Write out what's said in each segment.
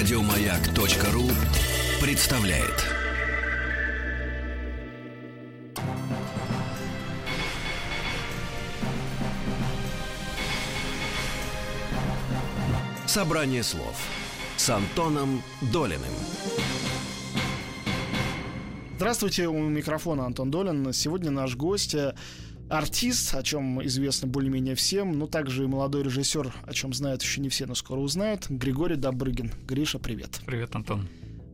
Радиомаяк.ру представляет. Собрание слов с Антоном Долиным. Здравствуйте, у микрофона Антон Долин. Сегодня наш гость э, артист, о чем известно более-менее всем, но также и молодой режиссер, о чем знают еще не все, но скоро узнают, Григорий Добрыгин. Гриша, привет. Привет, Антон.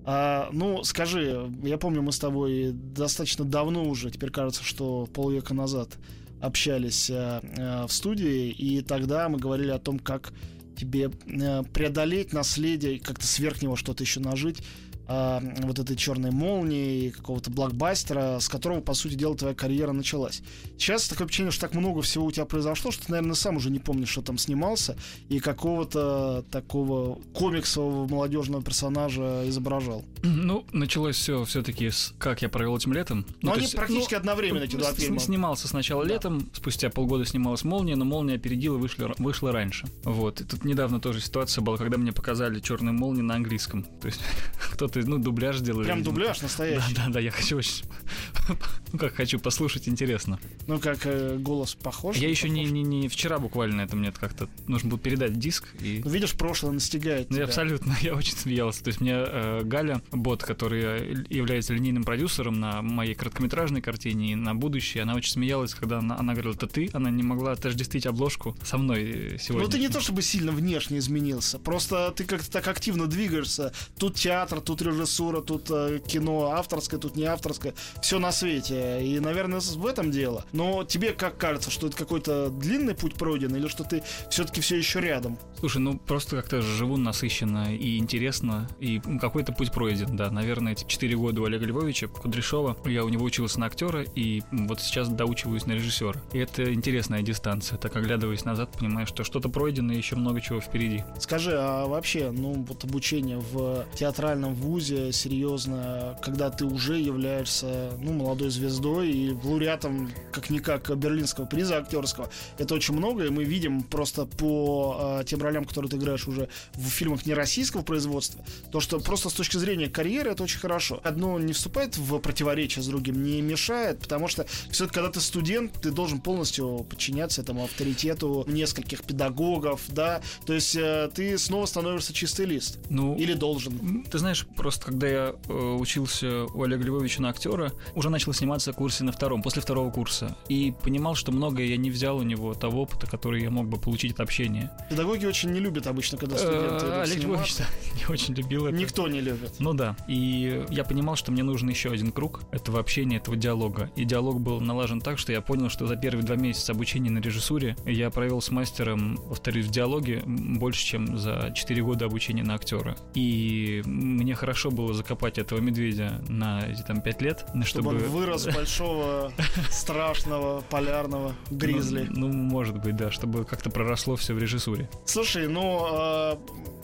А, ну, скажи, я помню, мы с тобой достаточно давно уже, теперь кажется, что полвека назад общались а, а, в студии, и тогда мы говорили о том, как тебе а, преодолеть наследие, как-то сверх него что-то еще нажить э, вот этой черной молнии, какого-то блокбастера, с которого, по сути дела, твоя карьера началась. Сейчас такое ощущение, что так много всего у тебя произошло, что ты, наверное, сам уже не помнишь, что там снимался, и какого-то такого комиксового молодежного персонажа изображал. Ну, началось все все-таки с «Как я провел этим летом». Но ну, они есть, практически ну, одновременно, эти два фильма. Снимался сначала Да. летом, спустя полгода снималась «Молния», но «Молния» опередила и вышла, вышла раньше. Вот. И тут недавно тоже ситуация была, когда мне показали «Черную молнию» на английском. То есть кто-то, ну, дубляж делали. Прям видимо. дубляж Да, настоящий. да, да, я хочу очень... Ну, как хочу послушать, интересно. Ну, как э, голос похож. Я еще не, не, не вчера буквально это мне как-то нужно было передать диск и Ну, видишь, прошлое настигает Ну, тебя. абсолютно, я очень смеялся. То есть мне э, Галя, бот, который э, является линейным продюсером на моей короткометражной картине и на будущее, она очень смеялась, когда она, она говорила, это ты, она не могла отождествить обложку со мной э, сегодня. Ну, ты не то чтобы сильно внешне изменился, просто ты как-то так активно двигаешься. Тут театр, тут режиссура, тут э, кино авторское, тут не авторское. Все на свете. И, наверное, в этом дело. Но тебе как кажется, что это какой-то длинный путь пройден, или что ты все-таки все еще рядом? Слушай, ну просто как-то живу насыщенно и интересно, и какой-то путь пройден, да. Наверное, эти четыре года у Олега Львовича Кудряшова, я у него учился на актера, и вот сейчас доучиваюсь на режиссера. И это интересная дистанция, так оглядываясь назад, понимаешь, что что-то пройдено, и еще много чего впереди. Скажи, а вообще, ну, вот обучение в театральном вузе, серьезно, когда ты уже являешься, ну, молодой звездой и лауреатом, как-никак, берлинского приза актерского, это очень много, и мы видим просто по э, тем ролям, которые ты играешь уже в фильмах не российского производства, то, что просто с точки зрения карьеры это очень хорошо. Одно не вступает в противоречие с другим, не мешает, потому что все-таки, когда ты студент, ты должен полностью подчиняться этому авторитету нескольких педагогов, да, то есть э, ты снова становишься чистый лист. Ну, Или должен. Ты знаешь, просто когда я э, учился у Олега Львовича на актера, уже начал сниматься в курсе на втором, после второго курса. И понимал, что многое я не взял у него того опыта, который я мог бы получить от общения. Педагоги очень не любят обычно, когда студенты Э, Олег Львович не очень любил это. Никто не любит. Ну да. И я понимал, что мне нужен еще один круг этого общения, этого диалога. И диалог был налажен так, что я понял, что за первые два месяца обучения на режиссуре я провел с мастером, повторюсь, в диалоге больше, чем за четыре года обучения на актера. И мне хорошо было закопать этого медведя на эти там пять лет, Чтобы чтобы... он вырос большого, страшного, полярного гризли. Ну, ну, может быть, да, чтобы как-то проросло все в режиссуре. Слушай, ну э,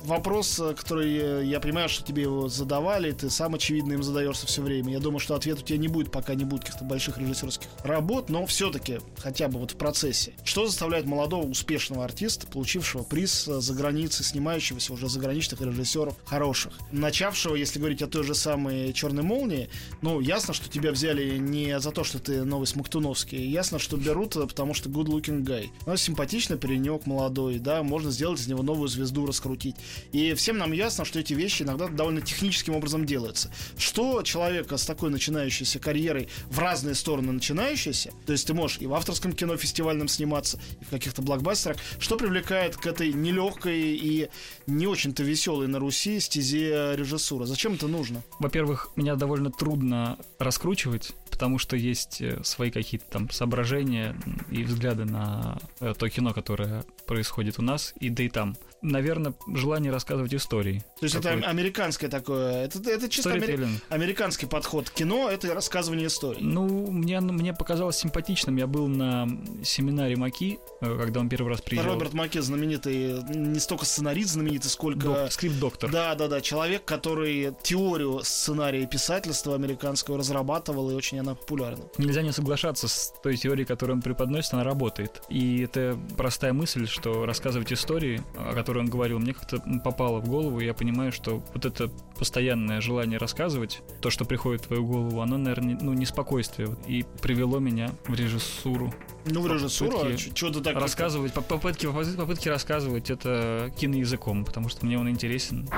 вопрос, э, который э, я понимаю, что тебе его задавали, ты сам очевидно им задаешься все время. Я думаю, что ответ у тебя не будет, пока не будет каких-то больших режиссерских работ, но все-таки хотя бы вот в процессе. Что заставляет молодого успешного артиста, получившего приз э, за границей, снимающегося уже заграничных режиссеров хороших, начавшего, если говорить о той же самой Черной молнии, ну ясно, что тебя взяли не за то, что ты новый Смоктуновский, ясно, что берут, потому что good looking guy. Ну, симпатичный паренек молодой, да, можно сделать из него новую звезду, раскрутить. И всем нам ясно, что эти вещи иногда довольно техническим образом делаются. Что человека с такой начинающейся карьерой в разные стороны начинающейся, то есть ты можешь и в авторском кино фестивальном сниматься, и в каких-то блокбастерах, что привлекает к этой нелегкой и не очень-то веселой на Руси стезе режиссура? Зачем это нужно? Во-первых, меня довольно трудно раскручивать, потому что есть э, свои какие-то там соображения и взгляды на э, то кино, которое происходит у нас, и да и там. Наверное, желание рассказывать истории. То есть это американское такое, это, это чисто амери- американский подход к кино, это рассказывание историй. Ну, мне, мне показалось симпатичным. Я был на семинаре Маки, э, когда он первый раз приезжал. Роберт Маке знаменитый, не столько сценарист знаменитый, сколько... Док- скрипт-доктор. Да, да, да, человек, который теорию сценария и писательства американского разрабатывал, и очень она популярна. Нельзя не соглашаться с той теорией, которую он преподносит, она работает. И это простая мысль, что рассказывать истории, о которой он говорил, мне как-то попало в голову, и я понимаю, что вот это постоянное желание рассказывать, то, что приходит в твою голову, оно, наверное, ну, неспокойствие, и привело меня в режиссуру. Ну, в режиссуру, а что-то так... Рассказывать, попытки, попытки рассказывать это киноязыком, потому что мне он интересен.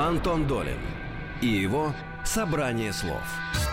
Антон Долин и его Собрание слов.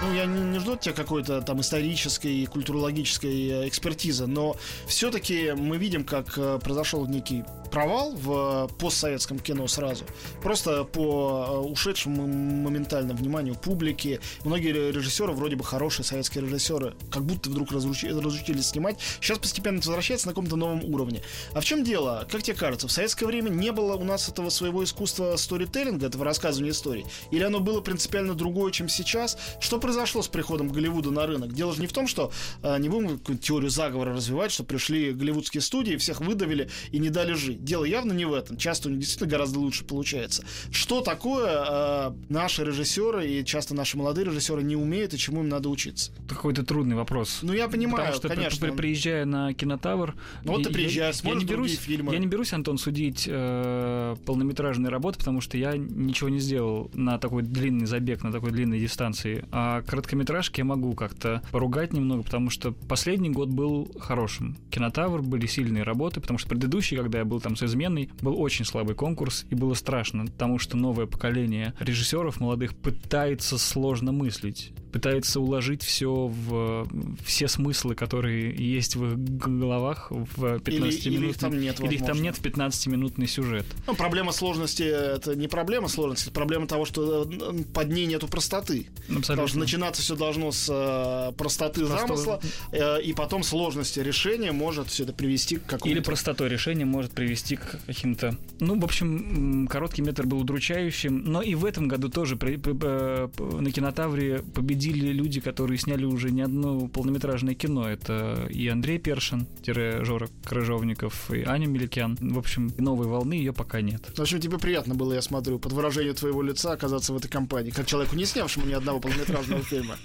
Ну, я не, не жду от тебя какой-то там исторической и культурологической э, экспертизы, но все-таки мы видим, как э, произошел некий провал в постсоветском кино сразу. Просто по э, ушедшему моментально вниманию публики. Многие режиссеры, вроде бы хорошие советские режиссеры, как будто вдруг разучи, разучились снимать. Сейчас постепенно возвращается на каком-то новом уровне. А в чем дело? Как тебе кажется, в советское время не было у нас этого своего искусства сторителлинга, этого рассказывания историй? Или оно было принципиально другое, чем сейчас? Что произошло с приходом Голливуда на рынок? Дело же не в том, что э, не будем какую-то теорию заговора развивать, что пришли голливудские студии, всех выдавили и не дали жить дело явно не в этом. Часто у них действительно гораздо лучше получается. Что такое э, наши режиссеры и часто наши молодые режиссеры не умеют и чему им надо учиться? Какой-то трудный вопрос. Ну, я понимаю, Потому что конечно. При, приезжая на кинотавр... Ну, вот ты приезжаешь, я, я не берусь, фильмы. Я не берусь, Антон, судить э, полнометражные работы, потому что я ничего не сделал на такой длинный забег, на такой длинной дистанции. А короткометражки я могу как-то поругать немного, потому что последний год был хорошим. Кинотавр были сильные работы, потому что предыдущий, когда я был там с изменой, был очень слабый конкурс, и было страшно, потому что новое поколение режиссеров молодых пытается сложно мыслить пытается уложить все в все смыслы, которые есть в их головах в 15 или, минут. Или их там нет, Или их там нет в 15-минутный сюжет. Ну, проблема сложности это не проблема сложности, это проблема того, что э, под ней нету простоты. Абсолютно. Потому что начинаться все должно с э, простоты Просто... замысла, э, и потом сложности решения может все это привести к какому-то... Или простотой решения может привести к каким-то... Ну, в общем, короткий метр был удручающим, но и в этом году тоже при, при, при, на кинотавре победил победили люди, которые сняли уже не одно полнометражное кино. Это и Андрей Першин, Жора Крыжовников, и Аня Меликян. В общем, новой волны ее пока нет. В общем, тебе приятно было, я смотрю, под выражение твоего лица оказаться в этой компании, как человеку, не снявшему ни одного полнометражного фильма.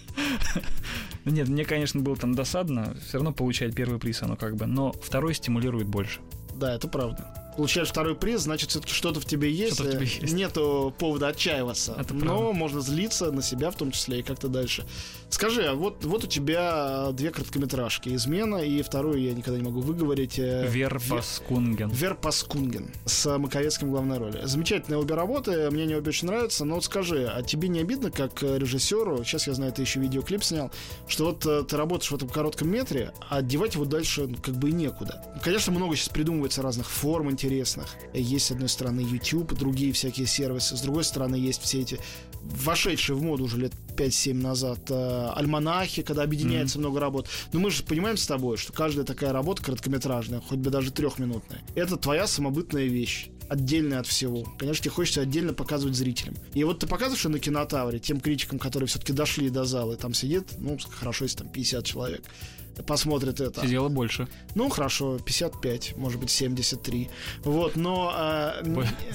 Нет, мне, конечно, было там досадно. Все равно получать первый приз, оно как бы. Но второй стимулирует больше. Да, это правда получаешь второй приз, значит, все-таки что-то в тебе есть. Что-то в тебе есть. Нету повода отчаиваться. Это но правда. можно злиться на себя в том числе и как-то дальше. Скажи, а вот, вот у тебя две короткометражки. «Измена» и вторую я никогда не могу выговорить. Э, Верпаскунген. Верпаскунген с Маковецким в главной роли. Замечательные обе работы, мне они обе очень нравятся, но вот скажи, а тебе не обидно, как режиссеру, сейчас я знаю, ты еще видеоклип снял, что вот э, ты работаешь в этом коротком метре, а девать его дальше ну, как бы и некуда. Конечно, много сейчас придумывается разных форм интересных. Есть, с одной стороны, YouTube, другие всякие сервисы, с другой стороны, есть все эти вошедшие в моду уже лет 5-7 назад э, альманахи, когда объединяется mm-hmm. много работ. Но мы же понимаем с тобой, что каждая такая работа короткометражная, хоть бы даже трехминутная, это твоя самобытная вещь отдельная от всего. Конечно, тебе хочется отдельно показывать зрителям. И вот ты показываешь на кинотавре тем критикам, которые все-таки дошли до зала, и там сидит, ну, хорошо, если там 50 человек посмотрит это. Сидело больше. Ну, хорошо, 55, может быть, 73. Вот, но... Э,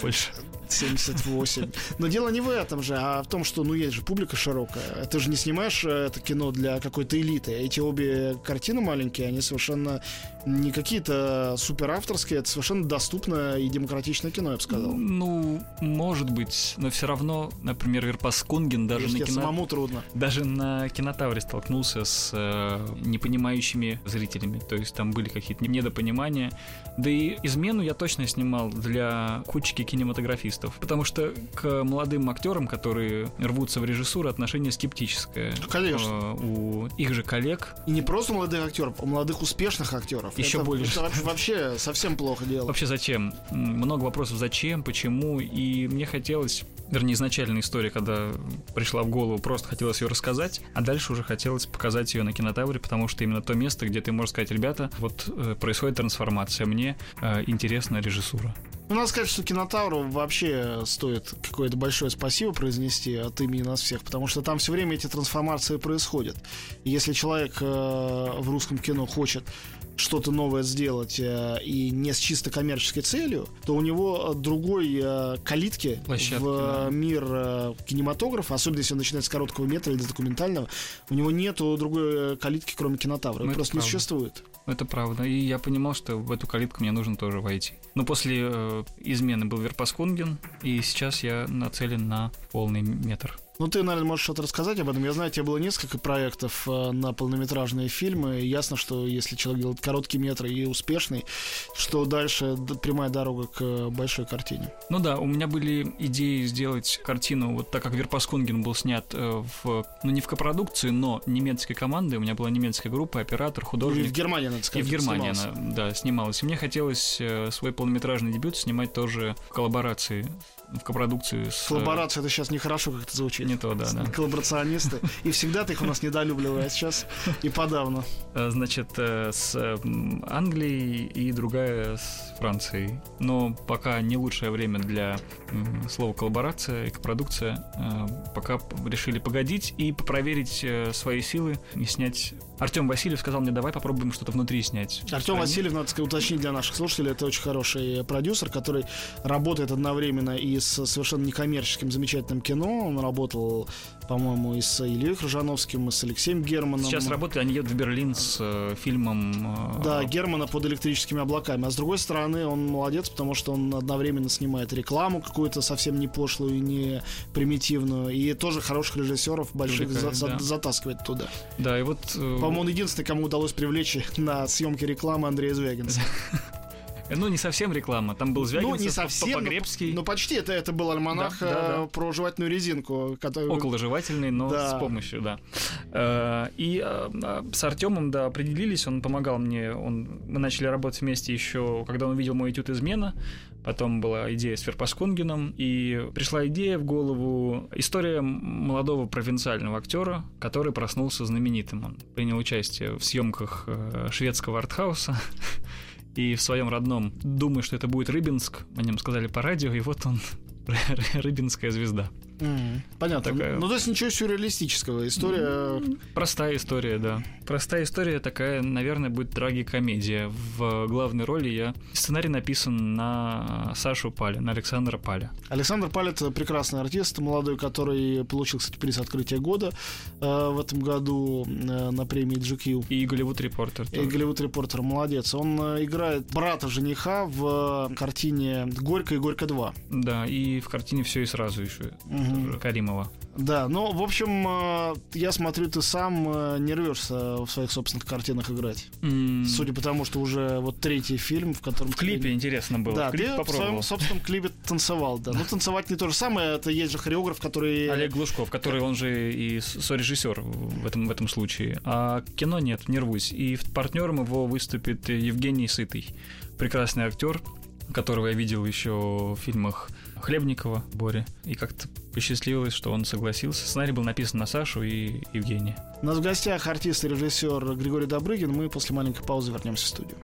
больше. 78. Но дело не в этом же, а в том, что, ну, есть же публика широкая. Ты же не снимаешь э, это кино для какой-то элиты. Эти обе картины маленькие, они совершенно не какие-то супер авторские, это совершенно доступное и демократичное кино, я бы сказал. Ну, может быть, но все равно, например, Верпас Кунген даже Если на кино... самому трудно. Даже на кинотавре столкнулся с э, непонимающими зрителями. То есть там были какие-то недопонимания. Да и измену я точно снимал для кучки кинематографистов. Потому что к молодым актерам, которые рвутся в режиссуру, отношение скептическое. Конечно. Э, у их же коллег. И не просто молодых актеров, а молодых успешных актеров. Еще это, больше. Это вообще совсем плохо дело. Вообще зачем? Много вопросов зачем, почему. И мне хотелось вернее, изначальная история, когда пришла в голову, просто хотелось ее рассказать, а дальше уже хотелось показать ее на кинотавре, потому что именно то место, где ты можешь сказать, ребята, вот э, происходит трансформация, мне э, интересна режиссура. Ну, надо сказать, что кинотавру вообще стоит какое-то большое спасибо произнести от имени нас всех, потому что там все время эти трансформации происходят. И если человек э, в русском кино хочет что-то новое сделать э, и не с чисто коммерческой целью, то у него другой э, калитки Площадки, в да. мир э, кинематографа, особенно если он начинает с короткого метра или документального, у него нету другой э, калитки, кроме кинотавра. Ну, просто не правда. существует. Это правда. И я понимал, что в эту калитку мне нужно тоже войти. Но после э, измены был Верпаскунген, и сейчас я нацелен на полный метр. Ну, ты, наверное, можешь что-то рассказать об этом. Я знаю, у тебя было несколько проектов э, на полнометражные фильмы. И ясно, что если человек делает короткий метр и успешный, что дальше прямая дорога к э, большой картине. Ну да, у меня были идеи сделать картину, вот так как Верпаскунген был снят э, в, ну не в копродукции, но немецкой командой, у меня была немецкая группа, оператор, художник. в Германии, надо И сказать. в Германии снимался. она, да, снималась. И мне хотелось свой полнометражный дебют снимать тоже в коллаборации, в копродукции с... э, Коллаборация это сейчас нехорошо как это звучит. Не то, да, да. Коллаборационисты. И всегда ты их у нас недолюбливают сейчас и подавно. Э, Значит, э, с Англией и другая с Францией. Но пока не лучшее время для слова коллаборация и продукция. Пока решили погодить и проверить свои силы и снять. Артем Васильев сказал мне, давай попробуем что-то внутри снять. Артем. Васильев, надо сказать, уточнить для наших слушателей, это очень хороший продюсер, который работает одновременно и с совершенно некоммерческим замечательным кино. Он работал, по-моему, и с Ильей Крыжановским, и с Алексеем Германом. Сейчас работает, они едут в Берлин с э, фильмом. э, Да, Германа под электрическими облаками. А с другой стороны, он молодец, потому что он одновременно снимает рекламу какую-то совсем не пошлую и не примитивную. И тоже хороших режиссеров больших за- да. затаскивает туда. Да, и вот... э, По-моему, он единственный, кому удалось привлечь на съемки рекламы Андрея Звягинца. Ну, не совсем реклама. Там был Звягинцев, ну, не совсем, Погребский. но, почти. Это, это был альманах Да, да, э, да. про жевательную резинку. Который... Околожевательный, но Да. с помощью, да. Э, И э, э, с Артемом, да, определились, он помогал мне, он, мы начали работать вместе еще, когда он увидел мой этюд «Измена», потом была идея с Верпаскунгеном, и пришла идея в голову, история молодого провинциального актера, который проснулся знаменитым. Он принял участие в съемках э, шведского артхауса, и в своем родном, думаю, что это будет Рыбинск, о нем сказали по радио, и вот он, Рыбинская звезда. Мгм. Понятно. Такая- Ну, то есть ничего сюрреалистического. История... Простая история, да. Простая история такая, наверное, будет трагикомедия. В главной роли я... Сценарий написан на Сашу Паля, на Александра Паля. Александр Палет прекрасный артист, молодой, который получил, кстати, приз открытия года э, в этом году э, на премии GQ. И Голливуд Репортер И. Голливуд Репортер, молодец. Он э, играет брата жениха в э, картине «Горько и Горько 2». Да, и в картине все и сразу еще. Тоже Каримова. Да, ну, в общем, э, я смотрю, ты сам э, не рвешься в своих собственных картинах играть. М, Судя по тому, что уже вот третий фильм, в котором... В клипе интересно было. Да, в клип ты в своем попробовал. собственном клипе танцевал, да. Ну, танцевать не то же самое, это есть же хореограф, который... Олег Глушков, который он же и сорежиссер в этом, в этом случае. А кино нет, не рвусь. И партнером его выступит Евгений Сытый. Прекрасный актер, которого я видел еще в фильмах Хлебникова, Боря. И как-то посчастливилось, что он согласился. Сценарий был написан на Сашу и Евгения. У нас в гостях артист и режиссер Григорий Добрыгин. Мы после маленькой паузы вернемся в студию.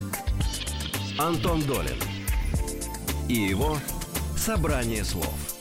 Антон Долин и его «Собрание слов».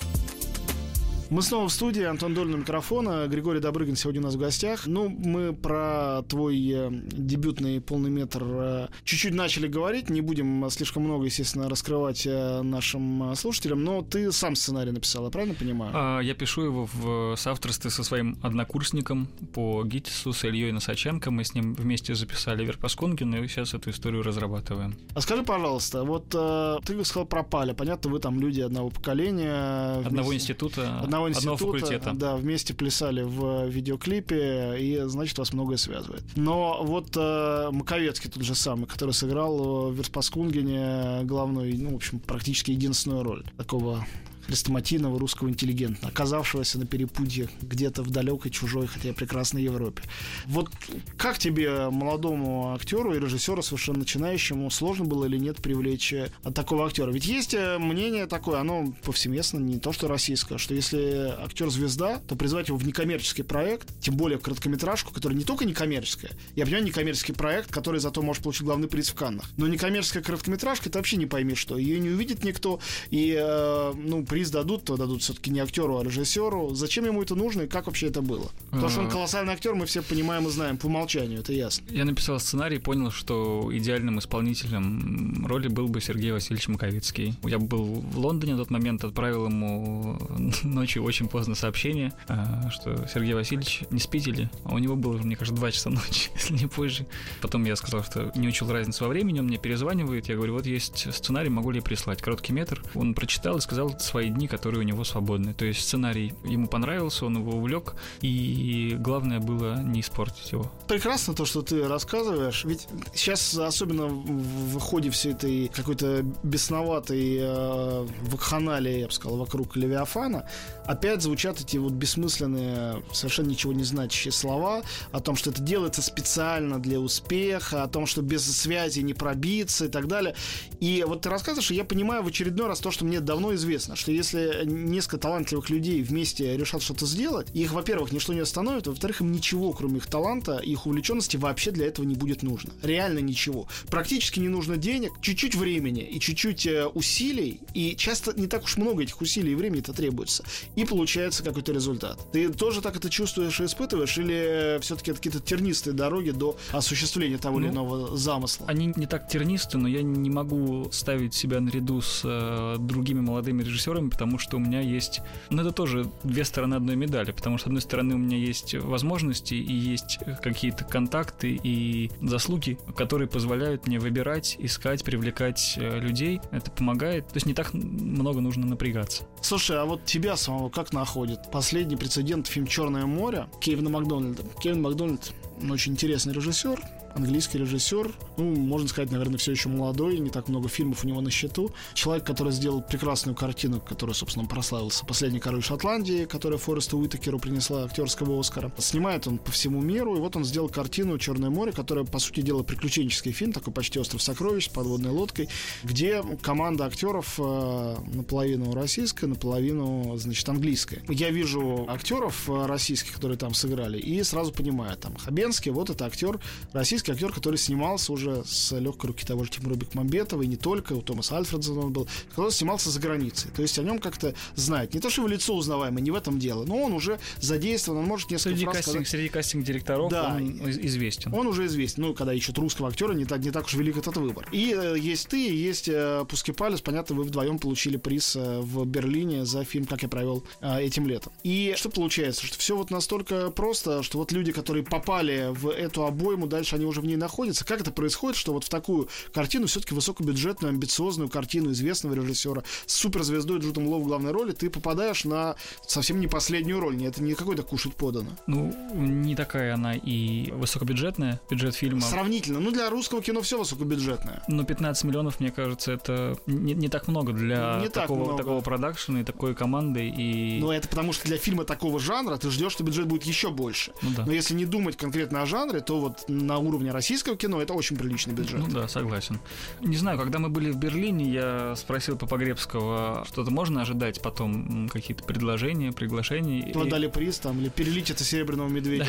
Мы снова в студии, Антон Долин у микрофона, Григорий Добрыгин сегодня у нас в гостях. Ну, мы про твой э, дебютный полный метр э, чуть-чуть начали говорить, не будем слишком много, естественно, раскрывать э, нашим слушателям, но ты сам сценарий написал, я правильно понимаю? А, я пишу его в соавторстве со своим однокурсником по ГИТИСу, с Ильей Носаченко. Мы с ним вместе записали Верпаскунгина, и сейчас эту историю разрабатываем. А скажи, пожалуйста, вот ты сказал про Паля, понятно, вы там люди одного поколения. Одного вместе- института, Одного института, факультета. да, вместе плясали в видеоклипе, и, значит, вас многое связывает. Но вот э, Маковецкий тот же самый, который сыграл в Верспаскунгене главную, ну, в общем, практически единственную роль такого хрестоматийного русского интеллигента, оказавшегося на перепутье где-то в далекой, чужой, хотя и прекрасной Европе. Вот как тебе, молодому актеру и режиссеру, совершенно начинающему, сложно было или нет привлечь э, такого актера? Ведь есть э, мнение такое, оно повсеместно, не то что российское, что если актер звезда, то призвать его в некоммерческий проект, тем более в короткометражку, которая не только некоммерческая, я понимаю, некоммерческий проект, который зато может получить главный приз в Каннах. Но некоммерческая короткометражка, это вообще не пойми что. Ее не увидит никто, и, э, ну, приз приз дадут, то дадут все-таки не актеру, а режиссеру. Зачем ему это нужно и как вообще это было? Потому что он колоссальный актер, мы все понимаем и знаем по умолчанию, это ясно. Я написал сценарий и понял, что идеальным исполнителем роли был бы Сергей Васильевич Маковицкий. Я был в Лондоне на тот момент, отправил ему ночью очень поздно сообщение, а, что Сергей Васильевич, не спите ли? А у него было, мне кажется, 2 часа ночи, если не позже. Потом я сказал, что не учил разницу во времени, он мне перезванивает, я говорю, вот есть сценарий, могу ли я прислать? Короткий метр. Он прочитал и сказал свои дни, которые у него свободны. То есть сценарий ему понравился, он его увлек, и главное было не испортить его. Прекрасно то, что ты рассказываешь. Ведь сейчас, особенно в ходе всей этой какой-то бесноватой э, вакханалии, я бы сказал, вокруг Левиафана, опять звучат эти вот бессмысленные, совершенно ничего не значащие слова о том, что это делается специально для успеха, о том, что без связи не пробиться и так далее. И вот ты рассказываешь, и я понимаю в очередной раз то, что мне давно известно, что если несколько талантливых людей вместе решат что-то сделать, их, во-первых, ничто не остановит, во-вторых, им ничего, кроме их таланта их увлеченности, вообще для этого не будет нужно. Реально ничего. Практически не нужно денег, чуть-чуть времени и чуть-чуть э, усилий, и часто не так уж много этих усилий и времени это требуется. И получается какой-то результат. Ты тоже так это чувствуешь и испытываешь, или все-таки это какие-то тернистые дороги до осуществления того или Ну, иного замысла? Они не так тернисты, но я не могу ставить себя наряду с э, другими молодыми режиссерами, потому что у меня есть... Ну, это тоже две стороны одной медали, потому что, с одной стороны, у меня есть возможности и есть какие-то контакты и заслуги, которые позволяют мне выбирать, искать, привлекать э, людей. Это помогает. То есть не так много нужно напрягаться. Слушай, а вот тебя самого как находит? Последний прецедент фильм «Черное море» Кевина Макдональда. Кевин Макдональд ну, очень интересный режиссер, английский режиссер, ну, можно сказать, наверное, все еще молодой, не так много фильмов у него на счету. Человек, который сделал прекрасную картину, которую, собственно, прославился. «Последний король Шотландии», которая Форесту Уитакеру принесла актерского Оскара. Снимает он по всему миру, и вот он сделал картину «Черное море», которая, по сути дела, приключенческий фильм, такой почти «Остров сокровищ» с подводной лодкой, где команда актеров э, наполовину российская, наполовину, значит, английская. Я вижу актеров э, российских, которые там сыграли, и сразу понимаю, там, Хабенский, вот это актер, российский актер, который снимался уже с легкой руки того же Тимура Бекмамбетова, и не только, у Томаса Альфредсона он был, который снимался за границей. То есть о нем как-то знают. Не то, что его лицо узнаваемое, не в этом дело, но он уже задействован, он может несколько Среди, фраз кастинг, сказать. среди кастинг-директоров Да. он из- известен. Он уже известен. Ну, когда ищут русского актера, не так, не так уж велик этот выбор. И э, есть ты, и есть э, Пускипалис. Понятно, вы вдвоем получили приз э, в Берлине за фильм «Как я провел э, этим летом». И что получается? Что все вот настолько просто, что вот люди, которые попали в эту обойму, дальше они уже в ней находятся. Как это происходит, что вот в такую картину, все-таки высокобюджетную, амбициозную картину известного режиссера с суперзвездой Джудом Лоу в главной роли, ты попадаешь на совсем не последнюю роль. Не, Это не какой-то кушать подано. Ну, не такая она и высокобюджетная, бюджет фильма. Сравнительно. Ну, для русского кино все высокобюджетное. Но 15 миллионов, мне кажется, это не, не так много для Не так такого, много. такого продакшена и такой команды. И... Но это потому, что для фильма такого жанра ты ждешь, что бюджет будет еще больше. Ну да. Но если не думать конкретно о жанре, то вот на уровне российского кино это очень приличный бюджет. Ну да, согласен. Не знаю, когда мы были в Берлине, я спросил по Погребского, что-то можно ожидать потом, какие-то предложения, приглашения. И- Вот дали приз там, или перелить это серебряного медведя.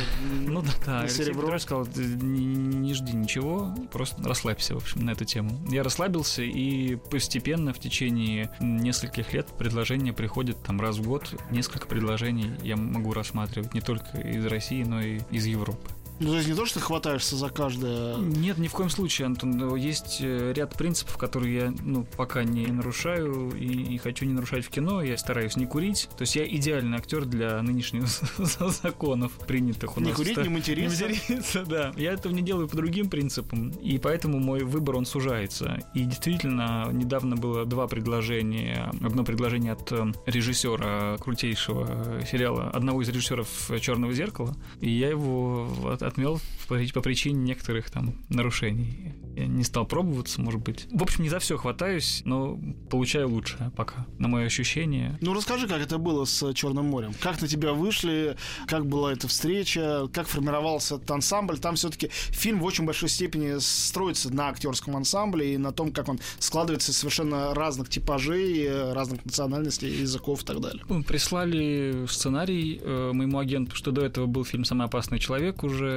Ну да, да. Алексей. Петрович сказал, «Ты не, не жди ничего, просто расслабься, в общем, на эту тему. Я расслабился, и постепенно в течение нескольких лет предложения приходят там раз в год. Несколько предложений я могу рассматривать не только из России, но и из Европы. Ну, то есть не то, что ты хватаешься за каждое... Нет, ни в коем случае, Антон. Но Есть э, ряд принципов, которые я ну, пока не нарушаю и, и хочу не нарушать в кино. Я стараюсь не курить. То есть я идеальный актер для нынешних законов, принятых у Не нас. курить, в не материться. Не материться, да. Я этого не делаю по другим принципам, и поэтому мой выбор, он сужается. И действительно, недавно было два предложения. Одно предложение от э, режиссера крутейшего сериала, одного из режиссеров «Черного зеркала», и я его от- отмел по при- по причине некоторых там нарушений. Я не стал пробоваться, может быть. В общем, не за все хватаюсь, но получаю лучшее пока, на мое ощущение. Ну, расскажи, как это было с Черным морем. Как на тебя вышли, как была эта встреча, как формировался этот ансамбль. Там все-таки фильм в очень большой степени строится на актерском ансамбле и на том, как он складывается из совершенно разных типажей, э, разных национальностей, языков и так далее. Ну, Прислали сценарий э, моему агенту, что до этого был фильм «Самый опасный человек» уже,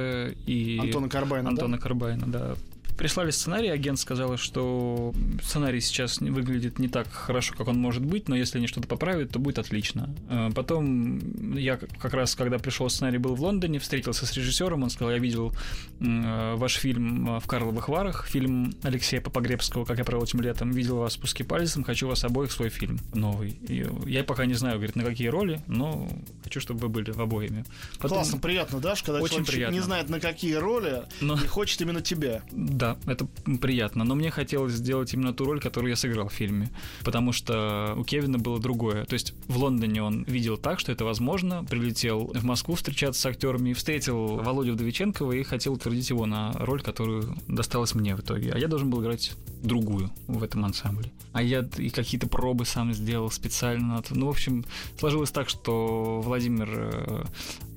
и... Антона Карбайна, Антона да? Карбайна, да. Прислали сценарий, агент сказал, что сценарий сейчас выглядит не так хорошо, как он может быть, но если они что-то поправят, то будет отлично. Э, потом я как раз, когда пришел сценарий, был в Лондоне, встретился с режиссером, он сказал, я видел э, ваш фильм в Карловых Варах, фильм Алексея Попогребского, как я провел этим летом, видел вас спуски пальцем, хочу вас обоих свой фильм новый. И я пока не знаю, говорит, на какие роли, но хочу, чтобы вы были в обоими. Потом... Классно, приятно, да, когда Очень человек приятно. не знает, на какие роли, но... и хочет именно тебя. Да, это приятно, но мне хотелось сделать именно ту роль, которую я сыграл в фильме, потому что у Кевина было другое. То есть в Лондоне он видел так, что это возможно, прилетел в Москву встречаться с актерами, встретил Володю Вдовиченкова и хотел утвердить его на роль, которую досталась мне в итоге. А я должен был играть другую в этом ансамбле. А я и какие-то пробы сам сделал специально. Ну, в общем, сложилось так, что Владимир э,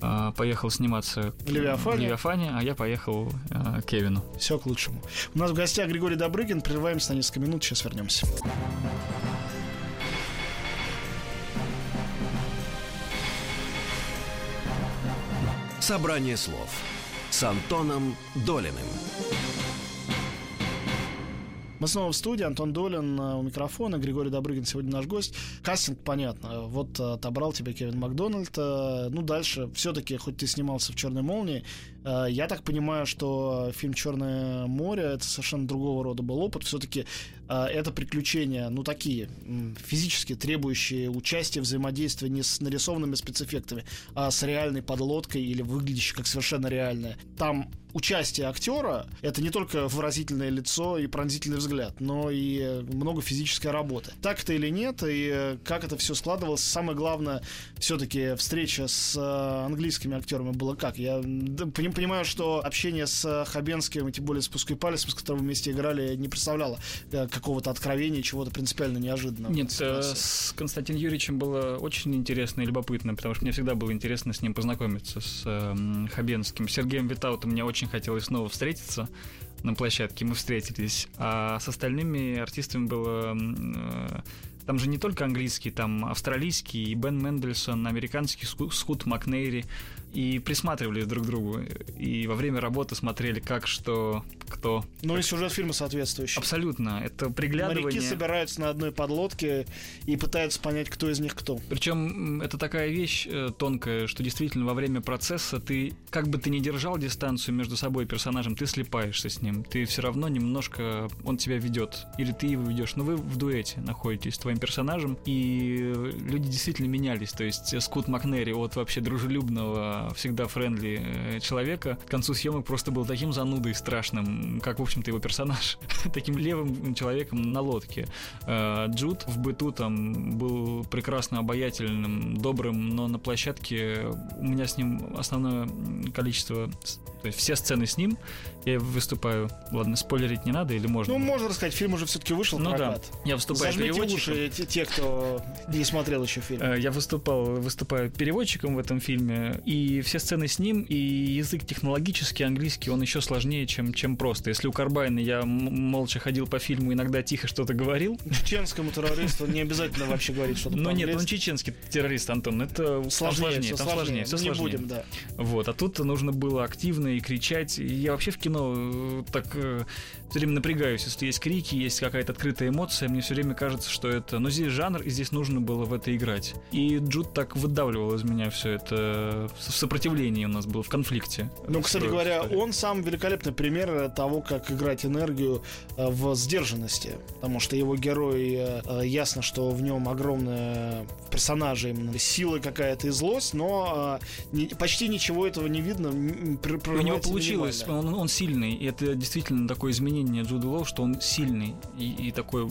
э, поехал сниматься в Левиафане. Левиафане, а я поехал э, к Кевину. Все к лучшему. У нас в гостях Григорий Добрыгин. Прерываемся на несколько минут, сейчас вернемся. Собрание слов с Антоном Долиным. Мы снова в студии. Антон Долин э, у микрофона. Григорий Добрыгин сегодня наш гость. Кастинг, понятно. Вот э, отобрал тебя Кевин Макдональд. Э, ну, дальше, все-таки, хоть ты снимался в Черной молнии, я так понимаю, что фильм Черное море это совершенно другого рода был опыт. Все-таки это приключения, ну, такие, физически требующие участия, взаимодействия не с нарисованными спецэффектами, а с реальной подлодкой или выглядящей как совершенно реальная. Там участие актера это не только выразительное лицо и пронзительный взгляд, но и много физической работы. Так это или нет, и э, как это все складывалось, самое главное, все-таки встреча с э, английскими актерами было как? Я понимаю, что общение с Хабенским, и тем более с Пуской Палец, с которым вместе играли, не представляло э, какого-то откровения, чего-то принципиально неожиданного. Нет, с Константином Юрьевичем было очень интересно и любопытно, потому что мне всегда было интересно с ним познакомиться, с Хабенским. Сергеем Витаутом мне очень очень хотелось снова встретиться на площадке, мы встретились. А с остальными артистами было... Э, там же не только английский, там австралийский, и Бен Мендельсон, американский Скут Макнейри и присматривались друг к другу. И во время работы смотрели, как, что, кто. Ну и сюжет фильма соответствующий. Абсолютно. Это приглядывание. Моряки собираются на одной подлодке и пытаются понять, кто из них кто. Причем это такая вещь э, тонкая, что действительно во время процесса ты, как бы ты ни держал дистанцию между собой и персонажем, ты слепаешься с ним. Ты все равно немножко... Он тебя ведет. Или ты его ведешь. Но вы в дуэте находитесь с твоим персонажем. И люди действительно менялись. То есть Скут Макнейри от вообще дружелюбного всегда friendly э, человека, к концу съемок просто был таким занудой страшным, как, в общем-то, его персонаж, таким левым человеком на лодке. Э, Джуд в быту там был прекрасно обаятельным, добрым, но на площадке у меня с ним основное количество, то есть все сцены с ним, я выступаю, ладно, спойлерить не надо или можно? Ну, можно рассказать, фильм уже все-таки вышел ну, прокат. Да. Я выступаю Зажмите переводчиком. уши те, кто не смотрел еще фильм. Э, я выступал, выступаю переводчиком в этом фильме, и все сцены с ним, и язык технологический, английский, он еще сложнее, чем, чем просто. Если у Карбайна я молча ходил по фильму, иногда тихо что-то говорил. Чеченскому террористу не обязательно вообще говорить что-то Ну нет, он чеченский террорист, Антон, это сложнее, сложнее, все сложнее. Не будем, да. Вот, а тут нужно было активно и кричать. Я вообще в кино э, так э, все время напрягаюсь, если есть крики, есть какая-то открытая эмоция, мне все время кажется, что это... Но здесь жанр, и здесь нужно было в это играть. И Джуд так выдавливал из меня все это в сопротивлении у нас был, в конфликте. Ну, кстати говоря, он сам великолепный пример того, как играть энергию э, в сдержанности. Потому что его герой, э, ясно, что в нем огромная персонажа именно сила какая-то и злость, но почти ничего этого не видно. У него получилось, он, он сильный, и это действительно такое изменение Джуда Лоу, что он сильный и, и такой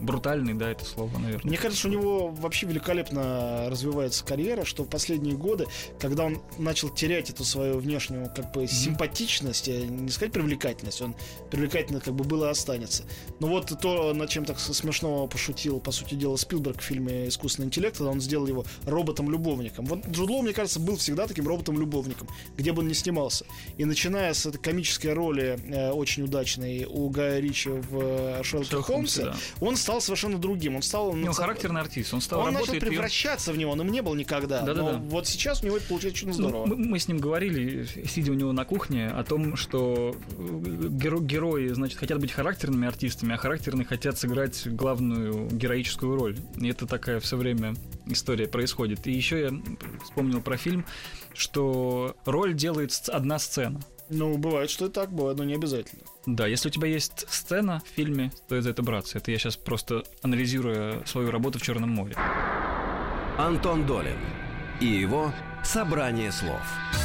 брутальный, да, это слово, наверное. Мне кажется, у него вообще великолепно развивается карьера, что в последние годы, когда он начал терять эту свою внешнюю как бы mm-hmm. симпатичность, э, не сказать привлекательность, он привлекательно как бы было останется. Но вот то, над чем так смешно пошутил, по сути дела, Спилберг в фильме «Искусственный интеллект», когда он сделал его роботом-любовником. Вот Джуд Лоу, мне кажется, был всегда таким роботом-любовником, где бы он ни снимался. И начиная с этой комической роли, э, очень удачной у Гая Ричи в э, Шерлоке Холмсе, да. он стал совершенно другим. Он стал... Ну, характерный артист. Он стал он начал превращаться в него, он им не был никогда. Да-да-да. Но вот сейчас у него это получается очень здорово. Ну, мы, мы с ним говорили, сидя у него на кухне, о том, что э, геро- герои, значит, хотят быть характерными артистами, а характерные хотят сыграть главную героическую роль. И это такая все время история происходит. И еще я вспомнил про фильм, что роль делает одна сцена. Ну, бывает, что и так, бывает, но не обязательно. Да, если у тебя есть сцена в фильме, стоит за это браться. Это я сейчас просто анализируя свою работу в Черном море. Антон Долин и его «Собрание слов».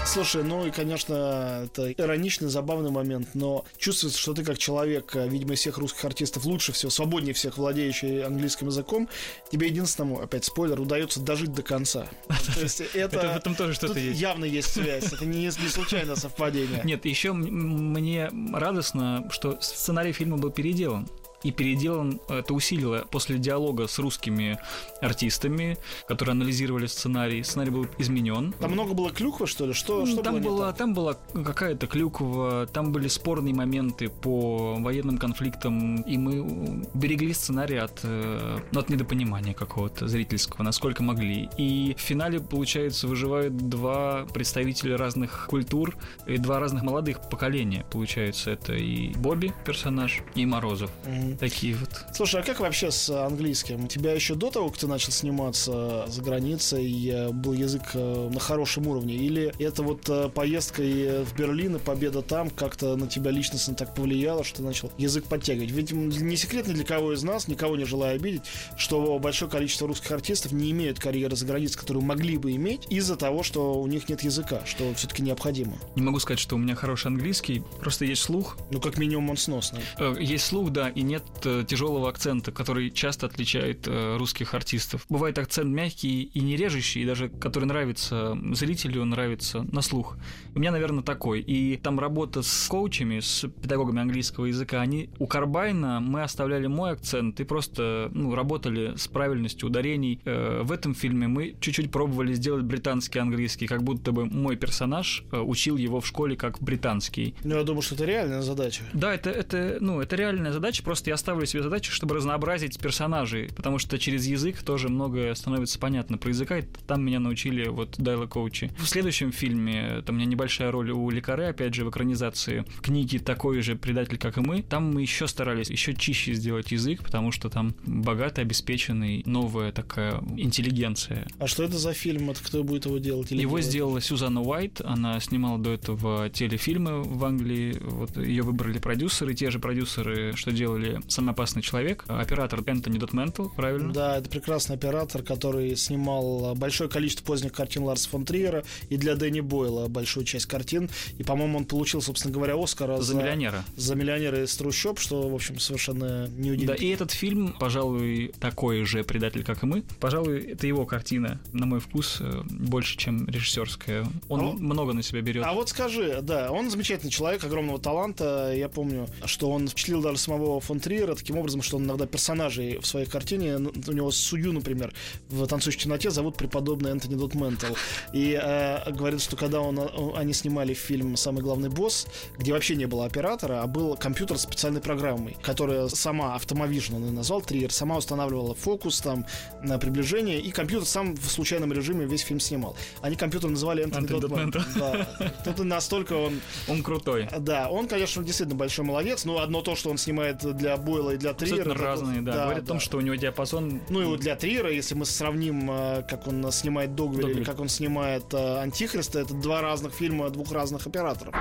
Слушай, ну и, конечно, это ироничный, забавный момент, но чувствуется, что ты как человек, э, видимо, из всех русских артистов лучше всего, свободнее всех владеющий английским языком, тебе единственному, опять спойлер, удается дожить до конца. То есть это... В этом тоже что-то есть. явно есть связь, это не случайное совпадение. Нет, еще мне радостно, что сценарий фильма был переделан. И переделан, это усилило после диалога с русскими артистами, которые анализировали сценарий. Сценарий был изменен. Там много было клюквы, что ли? Что, что Ну, там, было так? там была какая-то клюква, там были спорные моменты по военным конфликтам, и мы берегли сценарий от, э, ну, от недопонимания какого-то зрительского, насколько могли. И в финале, получается, выживают два представителя разных культур и два разных молодых поколения. Получается, это и Бобби, персонаж, и Морозов. Такие вот. Слушай, а как вообще с английским? У тебя еще до того, как ты начал сниматься за границей, э, был язык э, на хорошем уровне? Или это вот э, поездка и в Берлин и победа там как-то на тебя личностно так повлияло, что ты начал язык подтягивать? Ведь не секрет ни для кого из нас, никого не желаю обидеть, что большое количество русских артистов не имеют карьеры за границей, которую могли бы иметь, из-за того, что у них нет языка, что все-таки необходимо. Не могу сказать, что у меня хороший английский, просто есть слух, Ну, как минимум, он сносный. Есть слух, да, и нет э, тяжелого акцента, который часто отличает э, русских артистов. Бывает акцент мягкий и не режущий, и даже который нравится зрителю, нравится на слух. У меня, наверное, такой. И там работа с коучами, с педагогами английского языка, они у Карбайна мы оставляли мой акцент и просто ну, работали с правильностью ударений. Э, В этом фильме мы чуть-чуть пробовали сделать британский английский, как будто бы мой персонаж учил его в школе как британский. Ну, я думаю, что это реальная задача. Да, это, это, ну, это реальная задача, просто я ставлю себе задачу, чтобы разнообразить персонажей, потому что через язык тоже многое становится понятно про языка, и там меня научили вот дайло коучи. В следующем фильме, там у меня небольшая роль у Лекаре, опять же, в экранизации книги «Такой же предатель, как и мы», там мы еще старались еще чище сделать язык, потому что там богатый, обеспеченный, новая такая интеллигенция. А что это за фильм? Это кто будет его делать? Или Его делает? сделала Сюзанна Уайт, она снимала до этого телефильмы в Англии, вот ее выбрали продюсеры, те же продюсеры, что делали «Самый опасный человек», оператор Энтони Дотментл, правильно? Да, это прекрасный оператор, который снимал большое количество поздних картин Ларса фон Триера и для Дэнни Бойла большую часть картин. И, по-моему, он получил, собственно говоря, Оскара За миллионера. за «Миллионера из трущоб», что, в общем, совершенно Да, неудивительно. и этот фильм, пожалуй, такой же предатель, как и мы. Пожалуй, это его картина, на мой вкус, э, больше, чем режиссерская. Он А вот- много на себя берет. А вот скажи, да, он замечательный человек, огромного таланта. Я помню, что он впечатлил даже самого фон Триера таким образом, что он иногда персонажей в своей картине, у него Сую, например, в «Танцующей темноте» зовут преподобный Энтони Дот Ментл. И э, говорит, что когда он, э, они снимали фильм «Самый главный босс», где вообще не было оператора, а был компьютер с специальной программой, которая сама Автомовижн, он назвал, Триер, сама устанавливала фокус там на приближение, и компьютер сам в случайном режиме весь фильм снимал. Они компьютер называли Энтони Энтони Дот Дот Ментл. Да. Тут настолько он Он крутой. да, он, конечно, действительно большой молодец, но одно то, что он снимает для Бойла и для Триера... Разные, да. Говорит о том, что у него диапазон Ну и вот для Триера, если мы сравним, э, как он снимает Догвиль или Догвиль. как он снимает э, Антихриста, это два разных фильма двух разных операторов.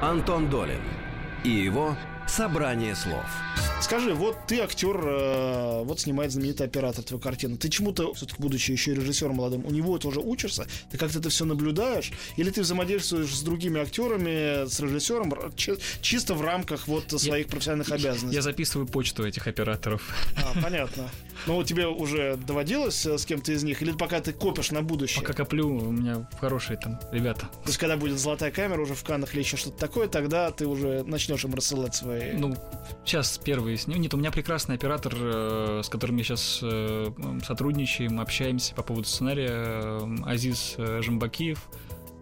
Антон Долин и его «Собрание слов». Скажи, вот ты актер, э, вот снимает знаменитый оператор твою картину. Ты чему-то, все-таки будучи еще и режиссером молодым, у него тоже учишься? Ты как-то это все наблюдаешь? Или ты взаимодействуешь с другими актерами, с режиссером, чисто в рамках вот своих профессиональных обязанностей? Я записываю почту этих операторов. А, понятно. Ну, тебе уже доводилось э, с кем-то из них? Или пока ты копишь на будущее? Пока коплю, у меня хорошие там ребята. То есть, когда будет золотая камера уже в Каннах или еще что-то такое, тогда ты уже начнешь им рассылать свои... Ну, сейчас первые с ним. Нет, у меня прекрасный оператор, э, с которым я сейчас э, сотрудничаем, общаемся по поводу сценария. Азиз Жамбакиев,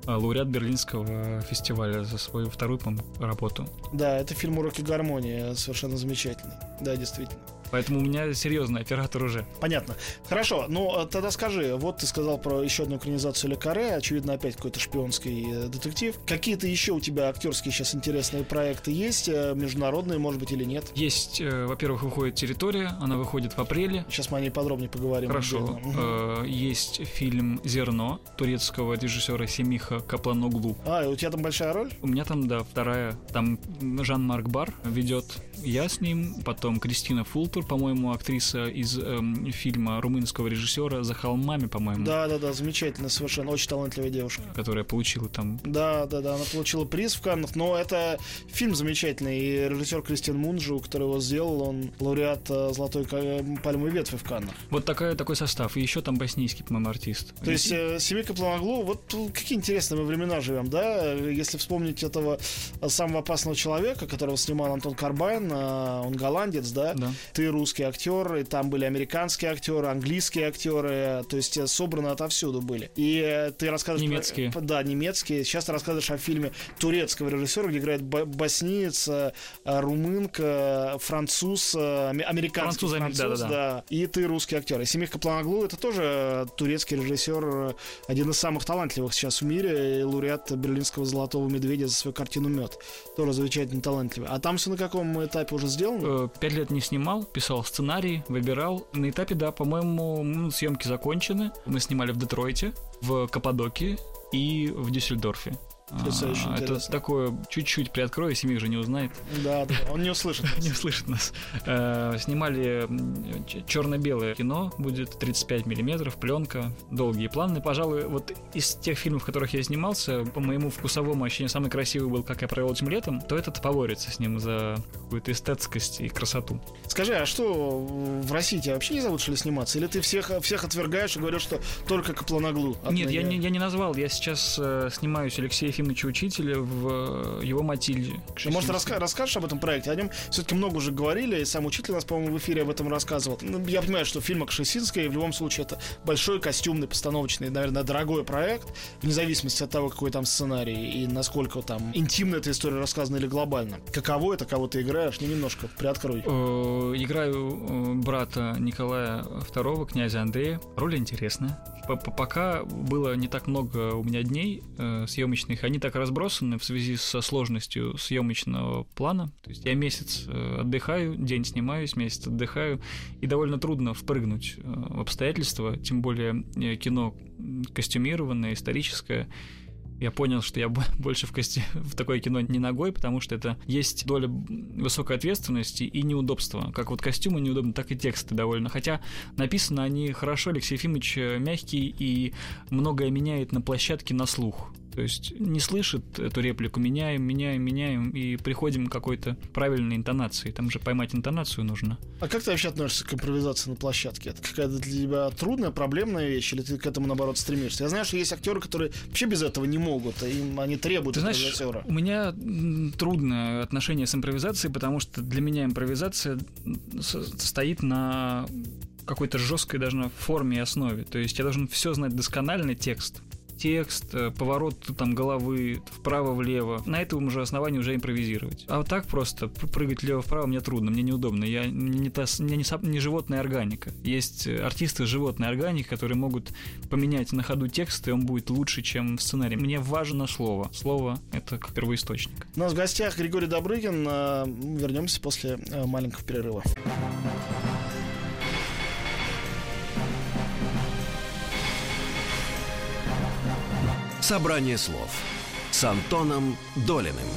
лауреат Берлинского фестиваля за свою вторую, по работу. Да, это фильм «Уроки гармонии», совершенно замечательный. Да, действительно. Поэтому у меня серьезный оператор уже. Понятно. Хорошо, ну а тогда скажи, вот ты сказал про еще одну экранизацию Ле Каре, очевидно, опять какой-то шпионский э, детектив. Какие-то еще у тебя актерские сейчас интересные проекты есть, э, международные, может быть, или нет? Есть, э, во-первых, выходит «Территория», она выходит в апреле. Сейчас мы о ней подробнее поговорим. Хорошо. Есть фильм «Зерно» турецкого режиссера Семиха Капланоглу. А, и у тебя там большая роль? У меня там, да, вторая. Там Жан-Марк Бар ведет. Я с ним. Потом Кристина Фултер, по-моему, актриса из эм, фильма румынского режиссера «За холмами», по-моему. Да, да, да, замечательно, совершенно, очень талантливая девушка. Которая получила там Да, да, да, она получила приз в Каннах, но это фильм замечательный, и режиссер Кристиан Мунджу, который его сделал, он лауреат э, Золотой ка- пальмовой ветви в Каннах. Вот такая, такой состав. И еще там боснийский, по-моему, артист. То есть э, Семейка Планоглу, вот тут какие интересные мы времена живем, да? Если вспомнить этого э, самого опасного человека, которого снимал Антон Карбайн, э, он голландец, да? Да. Ты русский актер, и там были американские актеры, английские актеры, э, то есть э, собраны отовсюду были. И э, ты рассказываешь... про- Немецкие. да, немецкие. Сейчас ты рассказываешь о фильме турецкого режиссера, где играет бо- боснеец, э, э, румынка, француз, э, аме- американский Француз, француз, да-да-да. да. И ты русский актер. И Семих Капланоглу это тоже э, турецкий режиссер, э, один из самых талантливых сейчас в мире, и лауреат Берлинского золотого медведя за свою картину Мед. Тоже замечательно талантливый. А там все на каком этапе уже сделано? Э, Пять лет не снимал, писал сценарий, выбирал. На этапе, да, по-моему, ну, съемки закончены. Мы снимали в Детройте, в Каппадокии и в Дюссельдорфе. Потрясающе А, Это интересно. такое чуть-чуть приоткрою, семья же не узнает, Да, да, он не услышит. не услышит нас. Э, Снимали черно-белое кино, будет 35 миллиметров, пленка, долгие планы. Пожалуй, вот из тех фильмов, в которых я снимался, по моему вкусовому ощущению, самый красивый был «Как я провел этим летом», то этот поборется с ним за какую-то эстетскость и красоту. Скажи, а что в России тебя вообще не зовут, что ли, сниматься? Или ты всех, всех отвергаешь и говоришь, что только Капланоглу? Нет, я не, я не назвал. Я сейчас э, снимаюсь Алексея Ефимовича Учителя в э, его Матильде. Ну, может, 60. раска- расскажешь об этом проекте? О нем все-таки много уже говорили, и сам учитель у нас, по-моему, в эфире об этом рассказывал. Ну, я понимаю, что фильм Акшесинская в любом случае это большой костюмный, постановочный, наверное, дорогой проект, вне зависимости от того, какой там сценарий и насколько там интимно эта история рассказана или глобально. Каково это, кого ты играешь? Не немножко приоткрой. Э, Играю э, брата Николая II, князя Андрея. Роль интересная. Пока было не так много у меня дней э, они так разбросаны в связи со сложностью съемочного плана. То есть я месяц э, отдыхаю, день снимаюсь, месяц отдыхаю, и довольно трудно впрыгнуть э, в обстоятельства, тем более э, кино костюмированное, историческое. Я понял, что я больше в, кости... в такое кино не ногой, потому что это есть доля высокой ответственности и неудобства. Как вот костюмы неудобны, так и тексты довольно. Хотя написаны они хорошо, Алексей Ефимович мягкий и многое меняет на площадке на слух. То есть не слышит эту реплику, меняем, меняем, меняем, и приходим к какой-то правильной интонации. Там же поймать интонацию нужно. А как ты вообще относишься к импровизации на площадке? Это какая-то для тебя трудная, проблемная вещь, или ты к этому, наоборот, стремишься? Я знаю, что есть актеры, которые вообще без этого не могут, а им они требуют Ты знаешь, импровизатора. у меня трудное отношение с импровизацией, потому что для меня импровизация стоит на какой-то жесткой даже на форме и основе. То есть я должен все знать досконально, текст. Текст, э, поворот там головы вправо-влево. На этом уже основании уже импровизировать. А вот так просто пр- прыгать влево-вправо мне трудно, мне неудобно. Я не, та, не, сап- не животная органика. Есть э, артисты животной органикой, которые могут поменять на ходу текст, и он будет лучше, чем в сценарии. Мне важно слово. Слово — это как первоисточник. У нас в гостях Григорий Добрыгин. А, Вернемся после а, маленького перерыва. Собрание слов с Антоном Долиным.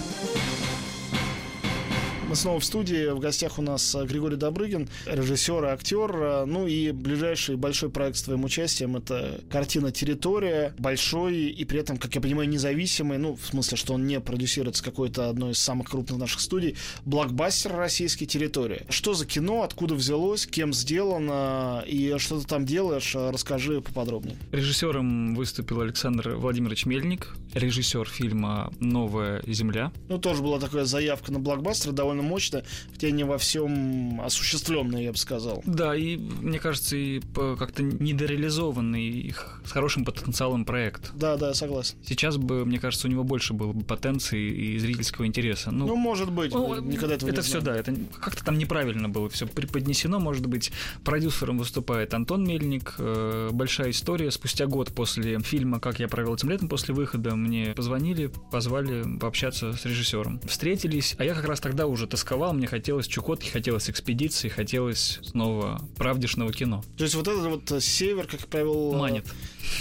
Снова в студии. В гостях у нас а, Григорий Добрыгин, режиссер и актер. А, Ну и ближайший большой проект с твоим участием это картина «Территория». Большой и при этом, как я понимаю, независимый. Ну, в смысле, что он не продюсируется какой-то одной из самых крупных наших студий. Блокбастер российский «Территория». Что за кино, откуда взялось, кем сделано и что ты там делаешь? Расскажи поподробнее. Режиссером выступил Александр Владимирович Мельник, режиссер фильма «Новая земля». Ну, тоже была такая заявка на блокбастер, довольно мощная, хотя не во всем осуществленная, я бы сказал. Да, и мне кажется, и как-то недореализованный, и с хорошим потенциалом проект. Да, да, согласен. Сейчас бы, мне кажется, у него больше было бы потенции и зрительского интереса. Ну, ну может быть, ну, никогда этого Это не все, да, это как-то там неправильно было все преподнесено, может быть. Продюсером выступает Антон Мельник. Э, большая история. Спустя год после фильма «Как я провел этим летом», после выхода мне позвонили, позвали пообщаться с режиссером. Встретились, а я как раз тогда уже тосковал, мне хотелось Чукотки, хотелось экспедиции, хотелось снова правдишного кино. То есть вот этот вот э, север, как правило... Манит.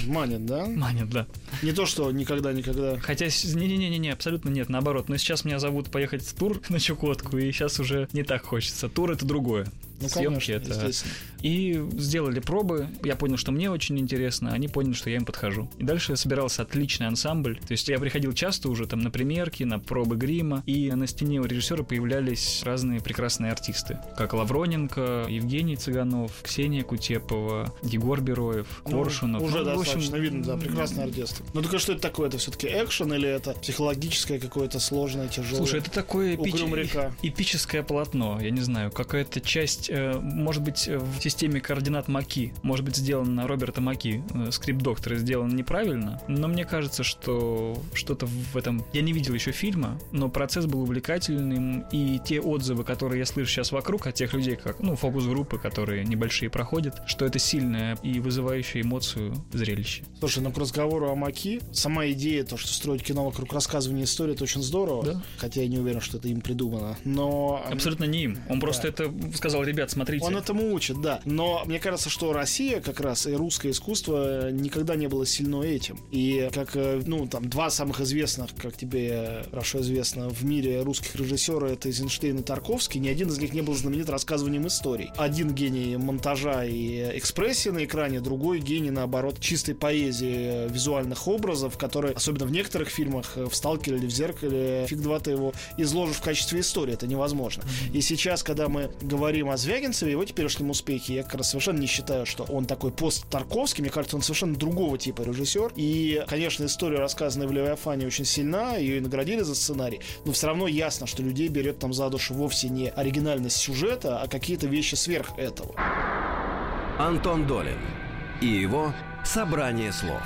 Манит, да? Манит, да. Не то, что никогда-никогда. Хотя, не-не-не, абсолютно нет, наоборот. Но сейчас меня зовут поехать в тур на Чукотку, и сейчас уже не так хочется. Тур — это другое. Ну, съемки конечно, это. И сделали пробы. Я понял, что мне очень интересно. Они поняли, что я им подхожу. И дальше собирался отличный ансамбль. То есть я приходил часто уже там на примерки, на пробы грима. И на стене у режиссера появлялись разные прекрасные артисты. Как Лавроненко, Евгений Цыганов, Ксения Кутепова, Егор Бероев, ну, Коршунов. Уже ну, достаточно общем, видно, да, прекрасные артисты. Ну только что это такое? Это все-таки экшен или это психологическое какое-то сложное, тяжелое? Слушай, это такое эпич... эпическое полотно. Я не знаю, какая-то часть есть, э, может быть, э, в системе координат Маки, может быть, сделано Роберта Маки, э, скрипт доктора сделан неправильно, но мне кажется, что что-то в этом... Я не видел еще фильма, но процесс был увлекательным, и те отзывы, которые я слышу сейчас вокруг от тех людей, как, ну, фокус-группы, которые небольшие проходят, что это сильное и вызывающее эмоцию зрелище. Слушай, ну к разговору о Маки, сама идея, то, что строить кино вокруг рассказывания истории, это очень здорово, да? хотя я не уверен, что это им придумано, но... Абсолютно не им. Он да. просто это сказал, ребят, смотрите. Он этому учит, да. Но мне кажется, что Россия как раз и русское искусство никогда не было сильно этим. И как, э, ну, там, два самых известных, как тебе хорошо известно, в мире русских режиссера это Эйзенштейн и Тарковский, ни один из них не был знаменит рассказыванием историй. Один гений монтажа и экспрессии на экране, другой гений, наоборот, чистой поэзии визуальных образов, которые, особенно в некоторых фильмах, э, в «Сталкере» или в «Зеркале», фиг два ты его изложишь в качестве истории, это невозможно. И сейчас, когда мы говорим о Звягинцеве, его теперешнем успехе, я как раз совершенно не считаю, что он такой пост-Тарковский. Мне кажется, он совершенно другого типа режиссер. И, конечно, история, рассказанная в Левиафане, очень сильна. Ее и наградили за сценарий. Но все равно ясно, что людей берет там за душу вовсе не оригинальность сюжета, а какие-то вещи сверх этого. Антон Долин и его собрание слов.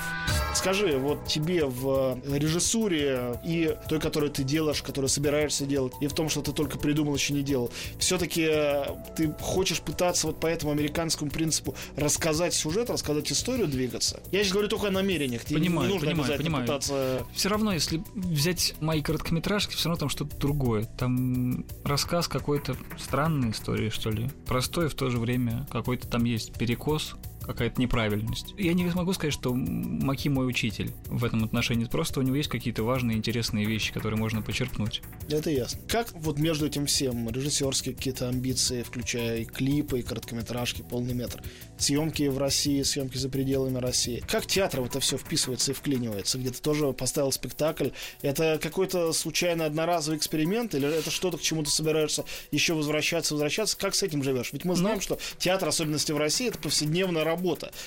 Скажи, вот тебе в режиссуре и той, которую ты делаешь, которую собираешься делать, и в том, что ты только придумал, еще не делал, все-таки э, ты хочешь пытаться вот по этому американскому принципу рассказать сюжет, рассказать историю, двигаться? Я сейчас говорю только о намерениях. Тебе понимаю, не нужно понимаю, обязательно понимаю. пытаться... Все равно, если взять мои короткометражки, все равно там что-то другое. Там рассказ какой-то странной истории, что ли. Простой, в то же время какой-то там есть перекос, какая-то неправильность. Я не смогу сказать, что Маки мой учитель в этом отношении. Просто у него есть какие-то важные, интересные вещи, которые можно почерпнуть. Это ясно. Как вот между этим всем режиссерские какие-то амбиции, включая и клипы, и короткометражки, полный метр, съемки в России, съемки за пределами России. Как театр в это все вписывается и вклинивается? Где-то тоже поставил спектакль. Это какой-то случайно одноразовый эксперимент или это что-то, к чему ты собираешься еще возвращаться, возвращаться? Как с этим живешь? Ведь мы знаем, ну, что театр, особенности в России, это повседневная работа.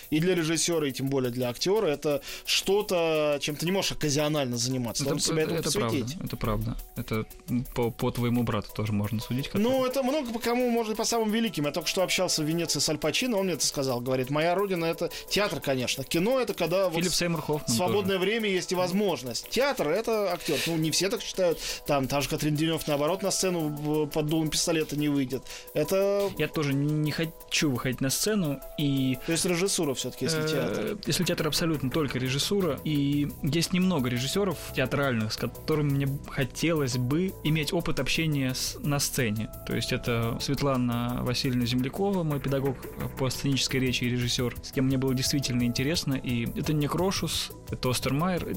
И для режиссера, и тем более для актера, это что-то, чем ты не можешь оказионально заниматься. Это, себя это правда. Это правда. Это по, по твоему брату тоже можно судить. Который... Ну, это много по кому, может, по самым великим. Я только что общался в Венеции с Аль Пачино, он мне это сказал. Говорит, моя родина это театр, конечно. Кино это когда Филипп вот Сеймур Хоффман свободное тоже. время есть и возможность. Театр это актер. Ну, не все так считают. Там, та же Катрин Денев, наоборот, на сцену под дулом пистолета не выйдет. Это... Я тоже не хочу выходить на сцену и... То есть режиссура все-таки, если театр. Э, если театр абсолютно только режиссура, и есть немного режиссеров театральных, с которыми мне хотелось бы иметь опыт общения с, на сцене. То есть это Светлана Васильевна Землякова, мой педагог по сценической речи и режиссер, с кем мне было действительно интересно, и это не Крошус, это Остермайер.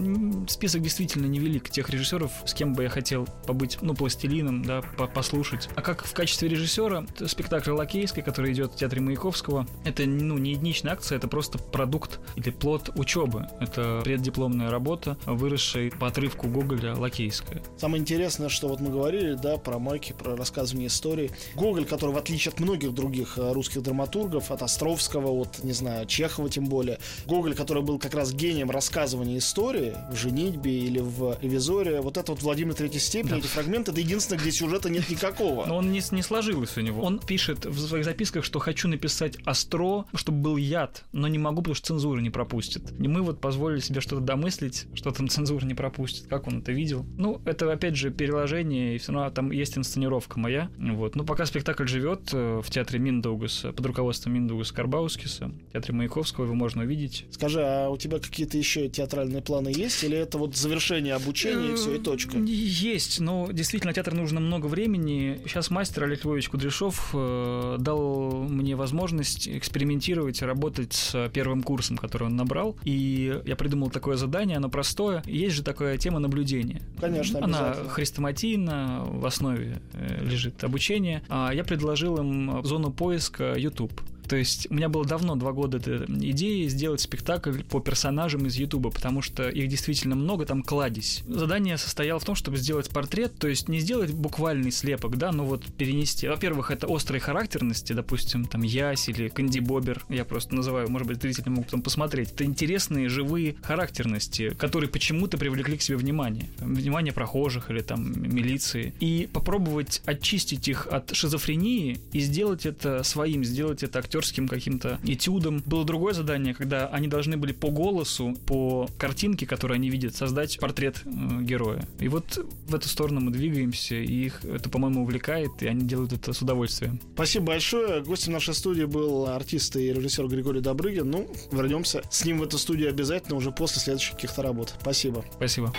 Список действительно невелик тех режиссеров, с кем бы я хотел побыть, ну, пластилином, да, послушать. А как в качестве режиссера, спектакль Лакейской, который идет в театре Маяковского, это, ну, не, единичная акция, это просто продукт или плод учебы. Это преддипломная работа, выросшая по отрывку Гоголя «Лакейская». Самое интересное, что вот мы говорили, да, про майки, про рассказывание истории. Гоголь, который, в отличие от многих других э, русских драматургов, от Островского, от, не знаю, Чехова тем более, Гоголь, который был как раз гением рассказывания истории в «Женитьбе» или в «Ревизоре», вот это вот Владимир Третьей степени, да. эти фрагменты, это единственное, где сюжета нет никакого. Но он не, не сложилось у него. Он пишет в своих записках, что хочу написать остро, чтобы был яд, но не могу, потому что цензура не пропустит. И мы вот позволили себе что-то домыслить, что там цензура не пропустит. Как он это видел? Ну, это опять же переложение, и все равно там есть инсценировка моя. Вот. Но пока спектакль живет э, в театре Миндаугаса под руководством Миндаугаса Карбаускиса, в театре Маяковского его можно увидеть. Скажи, а у тебя какие-то еще театральные планы есть? Или это вот завершение обучения и все, и точка? Есть, но действительно театр нужно много времени. Сейчас мастер Олег Львович Кудряшов э, дал мне возможность экспериментировать, работать с первым курсом, который он набрал. И я придумал такое задание, оно простое. Есть же такая тема наблюдения. Конечно, Она хрестоматийна, в основе э, лежит обучение. А я предложил им зону поиска YouTube. То есть у меня было давно, два года, эта идея сделать спектакль по персонажам из Ютуба, потому что их действительно много, там кладезь. Задание состояло в том, чтобы сделать портрет, то есть не сделать буквальный слепок, да, но вот перенести. Во-первых, это острые характерности, допустим, там Ясь или Канди Бобер, я просто называю, может быть, зрители могут потом посмотреть. Это интересные, живые характерности, которые почему-то привлекли к себе внимание. Внимание прохожих или там милиции. И попробовать очистить их от шизофрении и сделать это своим, сделать это актером актерским каким-то этюдом. Было другое задание, когда они должны были по голосу, по картинке, которую они видят, создать портрет э, героя. И вот в эту сторону мы двигаемся, и их это, по-моему, увлекает, и они делают это с удовольствием. Спасибо большое. Гостем нашей студии был артист и режиссер Григорий Добрыгин. Ну, вернемся с ним в эту студию обязательно уже после следующих каких-то работ. Спасибо. Спасибо.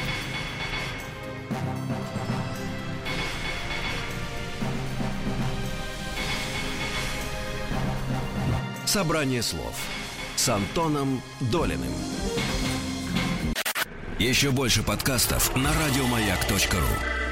Собрание слов с Антоном Долиным. Еще больше подкастов на радиомаяк.ру